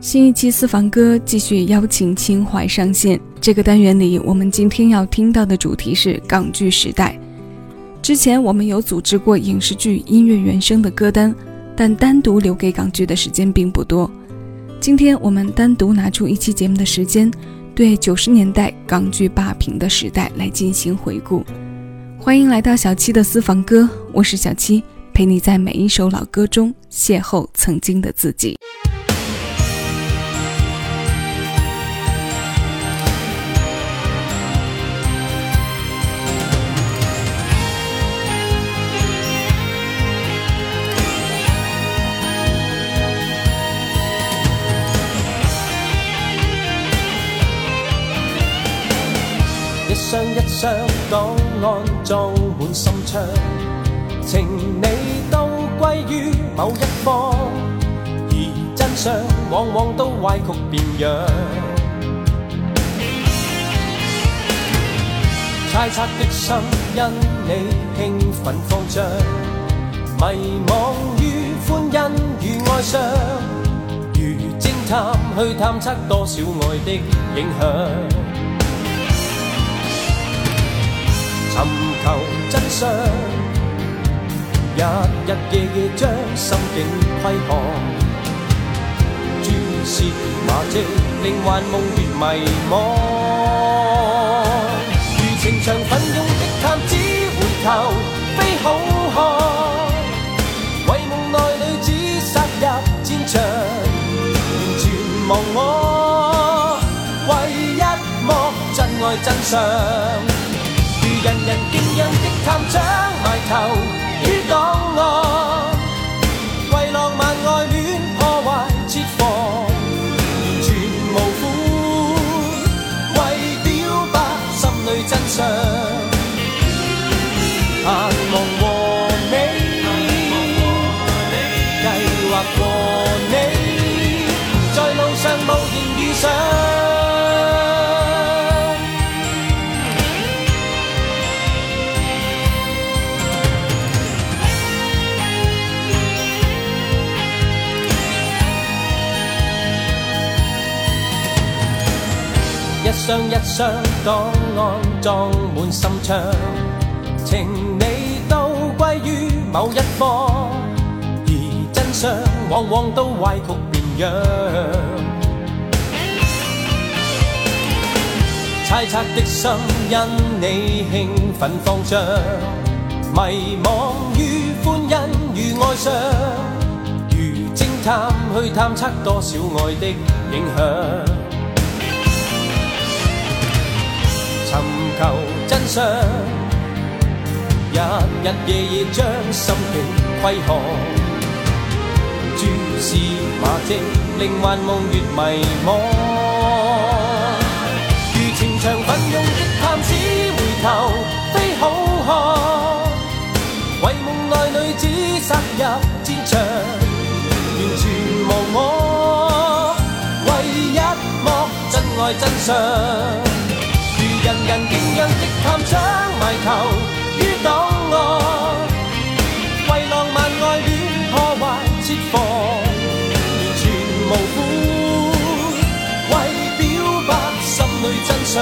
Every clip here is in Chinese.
新一期私房歌继续邀请情怀上线。这个单元里，我们今天要听到的主题是港剧时代。之前我们有组织过影视剧音乐原声的歌单，但单独留给港剧的时间并不多。今天我们单独拿出一期节目的时间，对九十年代港剧霸屏的时代来进行回顾。欢迎来到小七的私房歌，我是小七，陪你在每一首老歌中邂逅曾经的自己。一箱档案装满心窗，情理都归于某一方，而真相往往都歪曲变样。猜测的心因你兴奋慌张，迷惘于欢欣与哀伤，如侦探去探测多少爱的影响。寻求真相，日日夜夜将心境窥看，蛛丝马迹令幻梦越迷惘。如情场奋勇的探子回头，非好汉。为梦内女子杀入战场，完全忘我，为一幕真爱真相。人人敬仰的探长，埋头。一箱一箱档案装满心窗，情理都归于某一方，而真相往往都歪曲变样。猜测的心因你兴奋慌张，迷惘于欢欣与哀伤，如侦探去探测多少爱的影响。寻求真相，日日夜夜将心境窥看，蛛丝马迹令幻梦越迷惘。如情场奋勇的探子回头，非好汉。为梦内女子杀入战场，完全忘我，为一幕真爱真相。探长，埋头于档案，为浪漫爱恋破坏设防，完全无辜，为表白心里真相，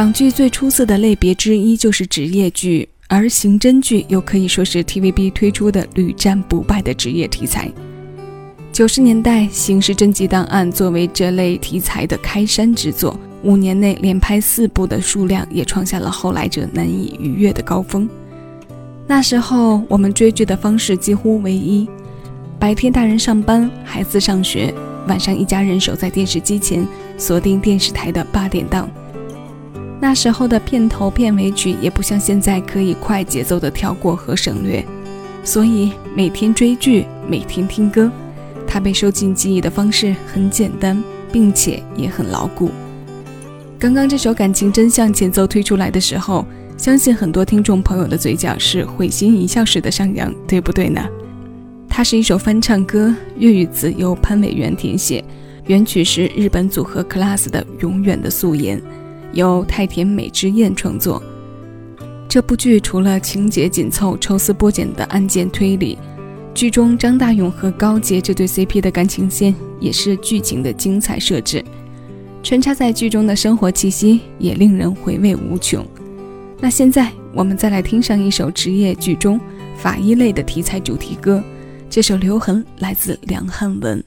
港剧最出色的类别之一就是职业剧，而刑侦剧又可以说是 TVB 推出的屡战不败的职业题材。九十年代，《刑事侦缉档案》作为这类题材的开山之作，五年内连拍四部的数量也创下了后来者难以逾越的高峰。那时候，我们追剧的方式几乎唯一：白天大人上班，孩子上学，晚上一家人守在电视机前，锁定电视台的八点档。那时候的片头片尾曲也不像现在可以快节奏的跳过和省略，所以每天追剧，每天听歌，它被收进记忆的方式很简单，并且也很牢固。刚刚这首《感情真相》前奏推出来的时候，相信很多听众朋友的嘴角是会心一笑似的上扬，对不对呢？它是一首翻唱歌，粤语词由潘伟元填写，原曲是日本组合 Class 的《永远的素颜》，由太田美之彦创作。这部剧除了情节紧凑、抽丝剥茧的案件推理，剧中张大勇和高洁这对 CP 的感情线也是剧情的精彩设置。穿插在剧中的生活气息也令人回味无穷。那现在我们再来听上一首职业剧中法医类的题材主题歌，这首《留痕》来自梁汉文。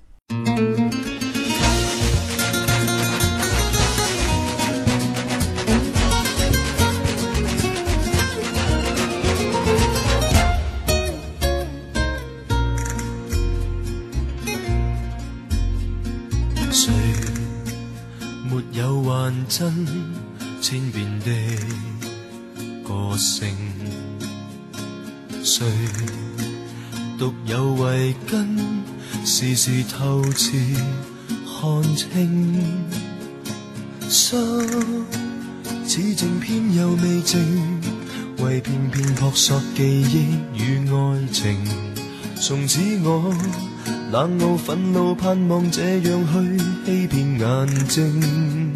似静偏又未静，为片片扑朔记忆与爱情。从此我冷傲愤怒，盼望这样去欺骗眼睛。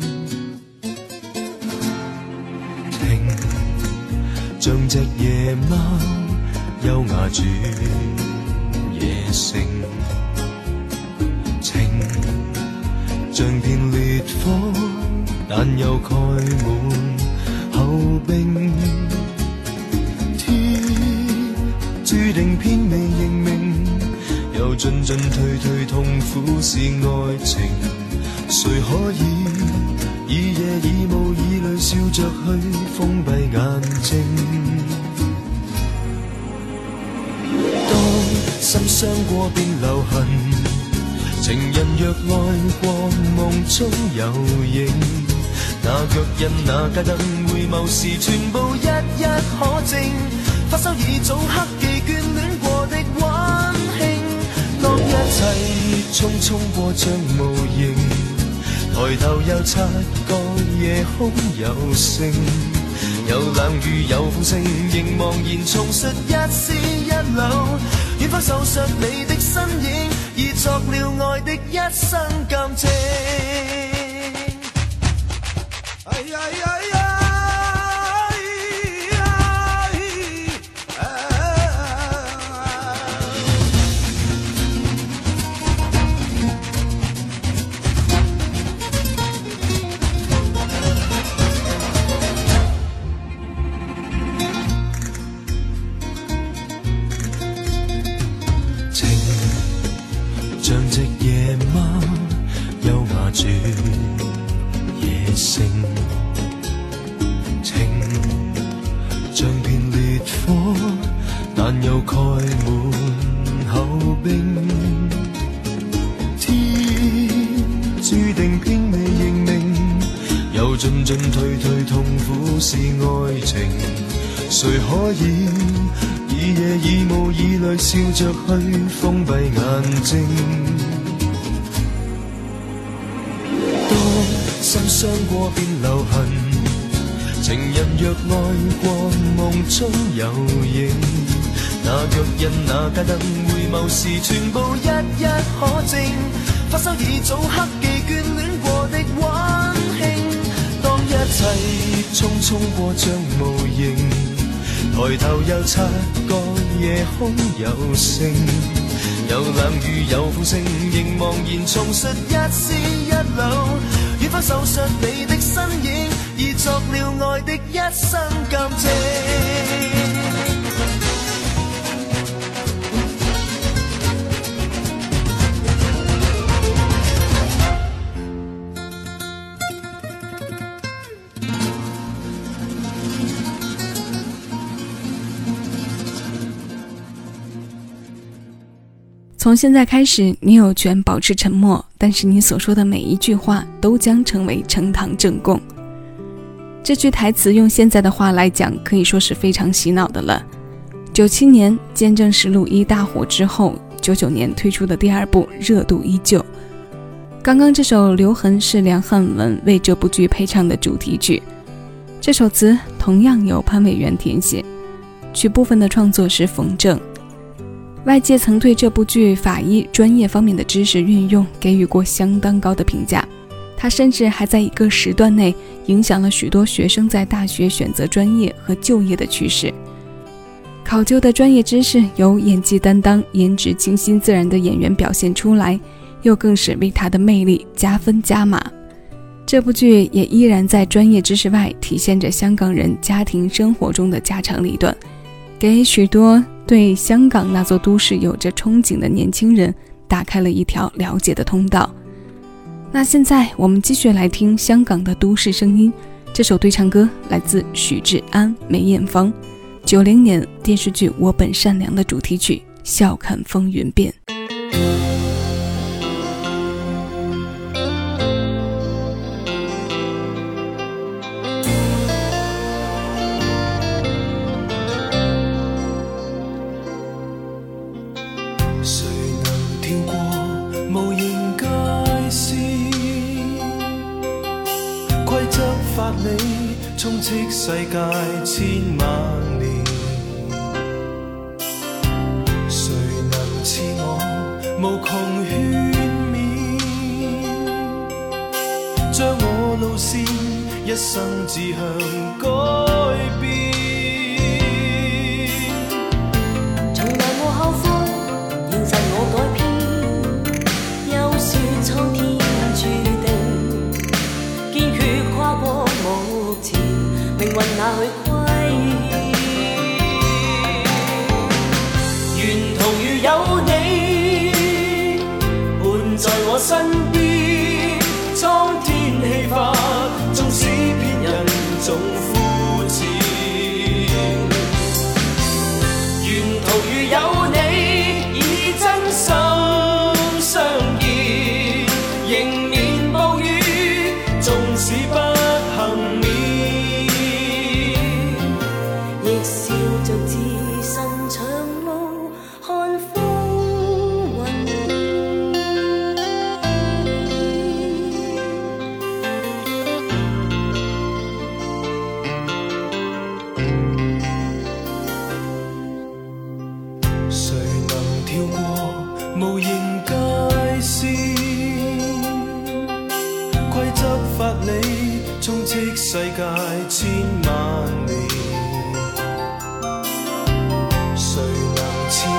像只夜猫，优雅转夜城，情像片烈火，但又盖满厚冰。天注定偏未认命，又进进退退，痛苦是爱情，谁可以？以夜以雾以泪笑着去封闭眼睛。当心伤过便留痕，情人若爱过梦中有影，那脚印那街灯回眸时全部一一可证。发梢已早刻记眷恋过的温馨，当一切匆匆过像无形。抬头又察觉夜空有星，有冷雨有风声，仍茫然重述一丝一缕。远方受伤你的身影，已作了爱的一生情像只夜猫，优雅转。但又盖满口冰天注定偏未认命又进进退退痛苦是爱情谁可以以夜以雾以泪笑着去封闭眼睛。当心伤过便留痕情人若爱过梦中有影。那脚印那街灯回眸时全部一一可证。发梢已早刻记眷恋过的温馨，当一切匆匆过像无形。抬头又察觉夜空有星，有冷雨有风声，仍茫然重述一丝一缕。远方受伤你的身影，已作了爱的一生感情。从现在开始，你有权保持沉默，但是你所说的每一句话都将成为呈堂证供。这句台词用现在的话来讲，可以说是非常洗脑的了。九七年《见证实录》一大火之后，九九年推出的第二部热度依旧。刚刚这首《留痕》是梁汉文为这部剧配唱的主题曲，这首词同样由潘伟元填写，曲部分的创作是冯正。外界曾对这部剧法医专业方面的知识运用给予过相当高的评价，它甚至还在一个时段内影响了许多学生在大学选择专业和就业的趋势。考究的专业知识由演技担当、颜值清新自然的演员表现出来。又更是为他的魅力加分加码。这部剧也依然在专业知识外，体现着香港人家庭生活中的家长里短，给许多对香港那座都市有着憧憬的年轻人打开了一条了解的通道。那现在我们继续来听香港的都市声音，这首对唱歌来自许志安、梅艳芳，九零年电视剧《我本善良》的主题曲《笑看风云变》。无穷劝勉，将我路线一生志向改变。从来无后悔，现实我改变，休说苍天注定，坚决跨过目前。命运哪去身边，苍天气化，纵使骗人总爱线，规则法理充斥世界千万年。谁能似我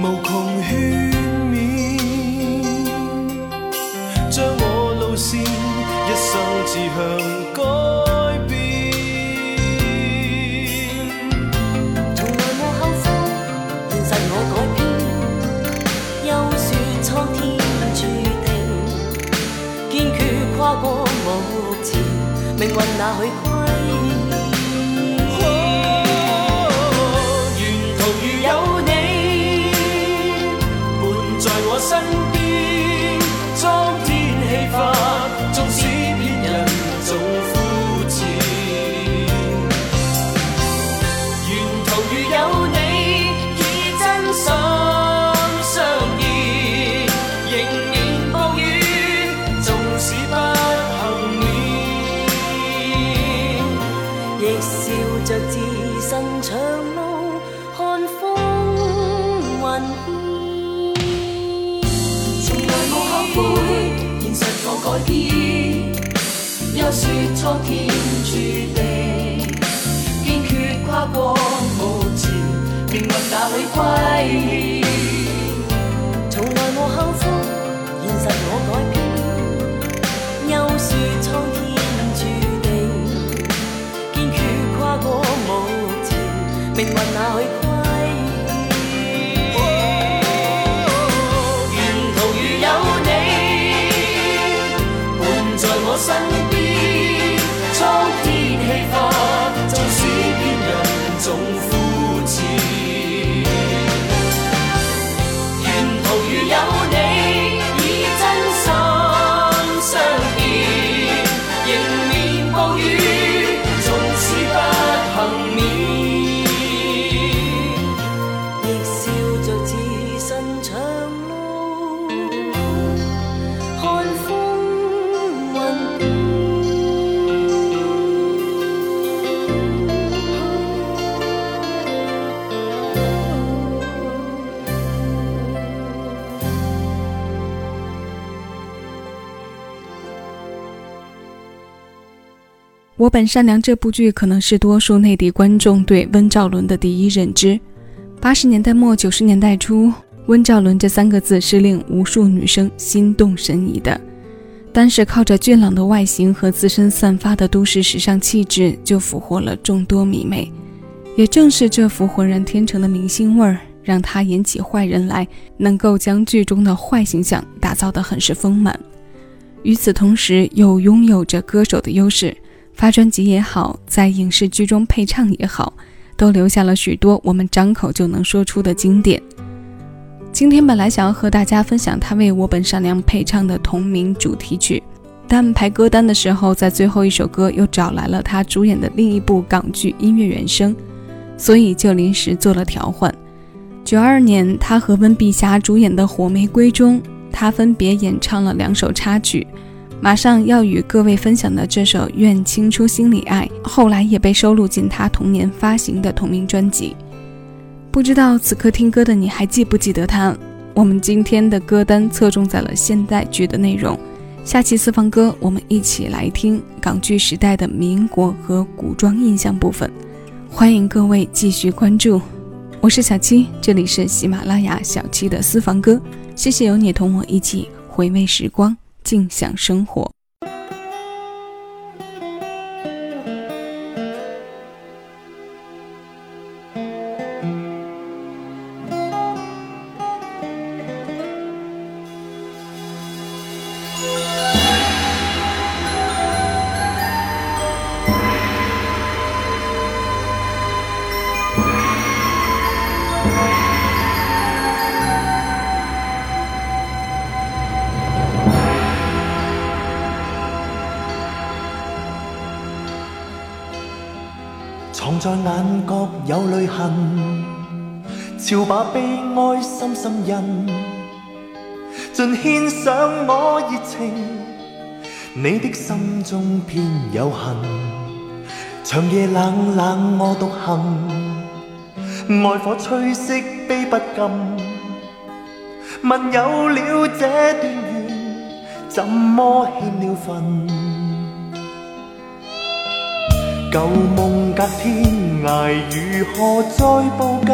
无穷？命运哪许改变。又说苍天注定，坚决跨过目前，命运哪里归？从来无后悔，现实我改变。又说苍天。命运哪去我本善良这部剧可能是多数内地观众对温兆伦的第一认知。八十年代末九十年代初，温兆伦这三个字是令无数女生心动神怡的。单是靠着俊朗的外形和自身散发的都市时尚气质，就俘获了众多迷妹。也正是这副浑然天成的明星味儿，让他演起坏人来，能够将剧中的坏形象打造得很是丰满。与此同时，又拥有着歌手的优势，发专辑也好，在影视剧中配唱也好，都留下了许多我们张口就能说出的经典。今天本来想要和大家分享他为我本善良配唱的同名主题曲，但排歌单的时候，在最后一首歌又找来了他主演的另一部港剧音乐原声，所以就临时做了调换。九二年，他和温碧霞主演的《火玫瑰》中，他分别演唱了两首插曲。马上要与各位分享的这首《愿倾出心里爱》，后来也被收录进他同年发行的同名专辑。不知道此刻听歌的你还记不记得他？我们今天的歌单侧重在了现代剧的内容，下期私房歌我们一起来听港剧时代的民国和古装印象部分。欢迎各位继续关注，我是小七，这里是喜马拉雅小七的私房歌。谢谢有你同我一起回味时光，静享生活。在眼角有泪痕，潮把悲哀深深印，尽献上我热情。你的心中偏有恨，长夜冷冷我独行，爱火吹熄悲不禁。问有了这段缘，怎么欠了份？旧梦隔天涯，如何再步近？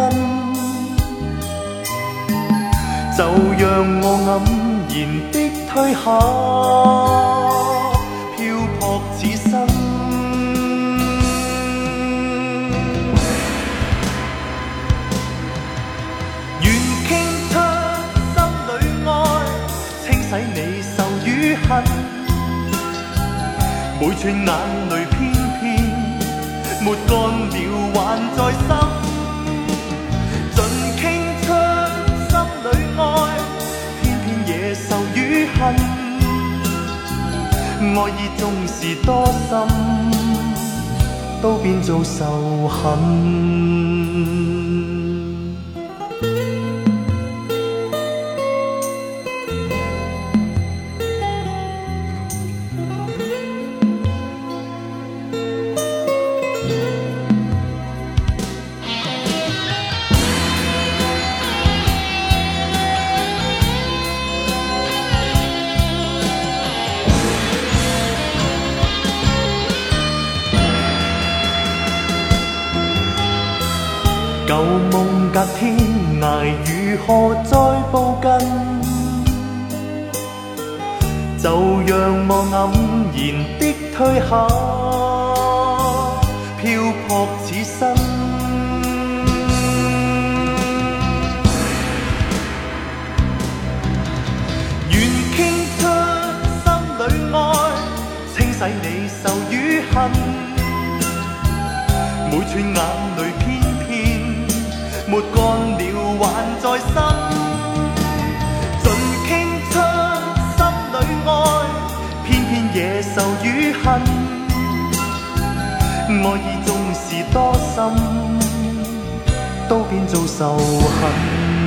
就让我黯然的退下，漂泊此生。愿倾出心里爱，清洗你愁与恨，每串眼泪。抹干了，还在心。尽倾出心里爱，偏偏野愁与恨。爱意纵是多深，都变做仇恨。旧梦隔天涯，如何再步近？就让我黯然的退下，漂泊此生。愿倾出心里爱，清洗你愁与恨，每串眼泪偏。抹干了，还在心。尽倾出心里爱，偏偏惹愁与恨。爱意纵是多深，都变做仇恨。